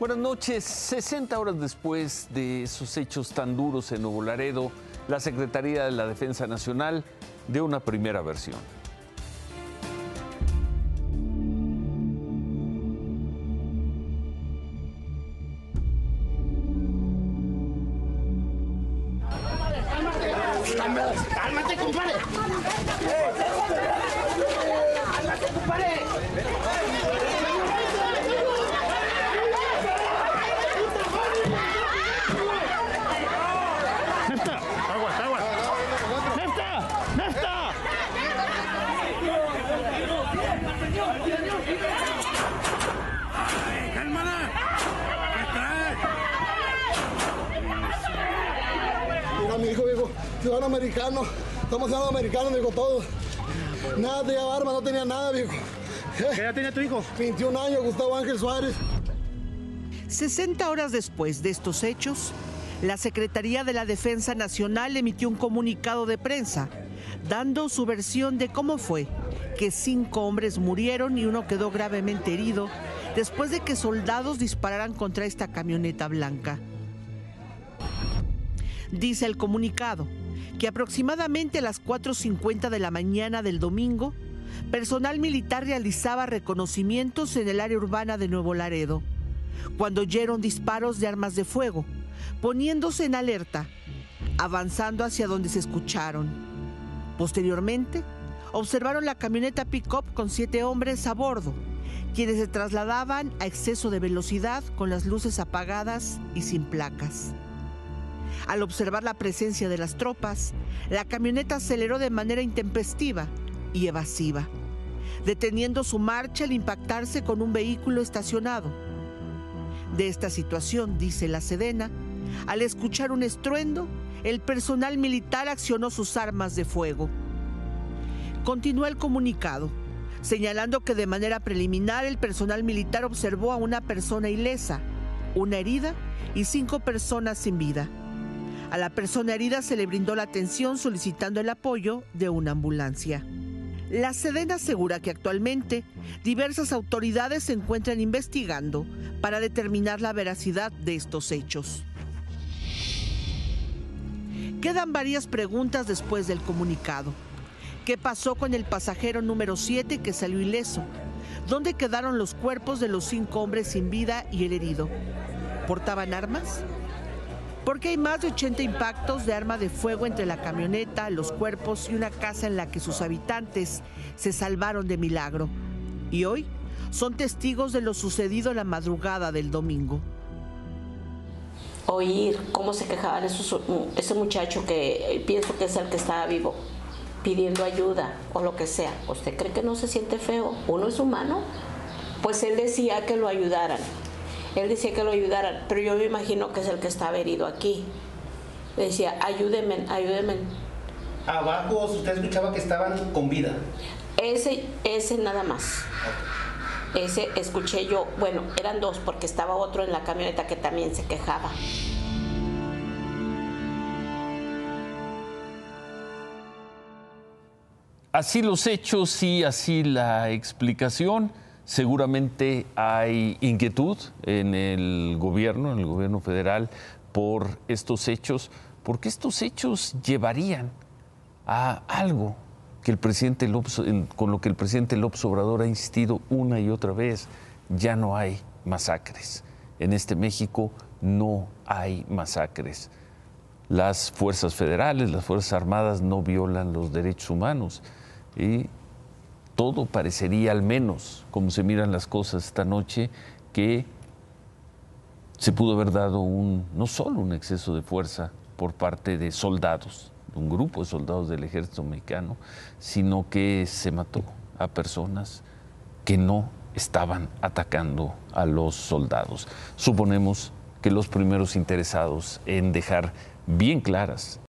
Buenas noches. 60 horas después de esos hechos tan duros en Nuevo Laredo, la Secretaría de la Defensa Nacional dio una primera versión. ¡Cálmate, compadre! Ciudadano americano. Estamos ciudadanos americanos, viejo, todos. Nada, tenía arma, no tenía nada, viejo. ¿Qué edad tenía tu hijo? 21 años, Gustavo Ángel Suárez. 60 horas después de estos hechos, la Secretaría de la Defensa Nacional emitió un comunicado de prensa dando su versión de cómo fue que cinco hombres murieron y uno quedó gravemente herido después de que soldados dispararan contra esta camioneta blanca. Dice el comunicado que aproximadamente a las 4.50 de la mañana del domingo, personal militar realizaba reconocimientos en el área urbana de Nuevo Laredo, cuando oyeron disparos de armas de fuego, poniéndose en alerta, avanzando hacia donde se escucharon. Posteriormente, observaron la camioneta pick-up con siete hombres a bordo, quienes se trasladaban a exceso de velocidad con las luces apagadas y sin placas. Al observar la presencia de las tropas, la camioneta aceleró de manera intempestiva y evasiva, deteniendo su marcha al impactarse con un vehículo estacionado. De esta situación, dice la Sedena, al escuchar un estruendo, el personal militar accionó sus armas de fuego. Continúa el comunicado, señalando que de manera preliminar el personal militar observó a una persona ilesa, una herida y cinco personas sin vida. A la persona herida se le brindó la atención solicitando el apoyo de una ambulancia. La Sedena asegura que actualmente diversas autoridades se encuentran investigando para determinar la veracidad de estos hechos. Quedan varias preguntas después del comunicado. ¿Qué pasó con el pasajero número 7 que salió ileso? ¿Dónde quedaron los cuerpos de los cinco hombres sin vida y el herido? ¿Portaban armas? Porque hay más de 80 impactos de arma de fuego entre la camioneta, los cuerpos y una casa en la que sus habitantes se salvaron de milagro. Y hoy son testigos de lo sucedido la madrugada del domingo. Oír cómo se quejaban ese muchacho que eh, pienso que es el que estaba vivo, pidiendo ayuda o lo que sea. ¿Usted cree que no se siente feo? ¿Uno es humano? Pues él decía que lo ayudaran. Él decía que lo ayudaran, pero yo me imagino que es el que estaba herido aquí. Le decía, ayúdenme, ayúdenme. Abajo usted escuchaba que estaban con vida. Ese, ese nada más. Ese escuché yo, bueno, eran dos porque estaba otro en la camioneta que también se quejaba. Así los hechos y así la explicación. Seguramente hay inquietud en el gobierno, en el gobierno federal, por estos hechos, porque estos hechos llevarían a algo que el presidente con lo que el presidente López Obrador ha insistido una y otra vez, ya no hay masacres. En este México no hay masacres. Las fuerzas federales, las fuerzas armadas no violan los derechos humanos y todo parecería, al menos como se miran las cosas esta noche, que se pudo haber dado un, no solo un exceso de fuerza por parte de soldados, un grupo de soldados del ejército mexicano, sino que se mató a personas que no estaban atacando a los soldados. Suponemos que los primeros interesados en dejar bien claras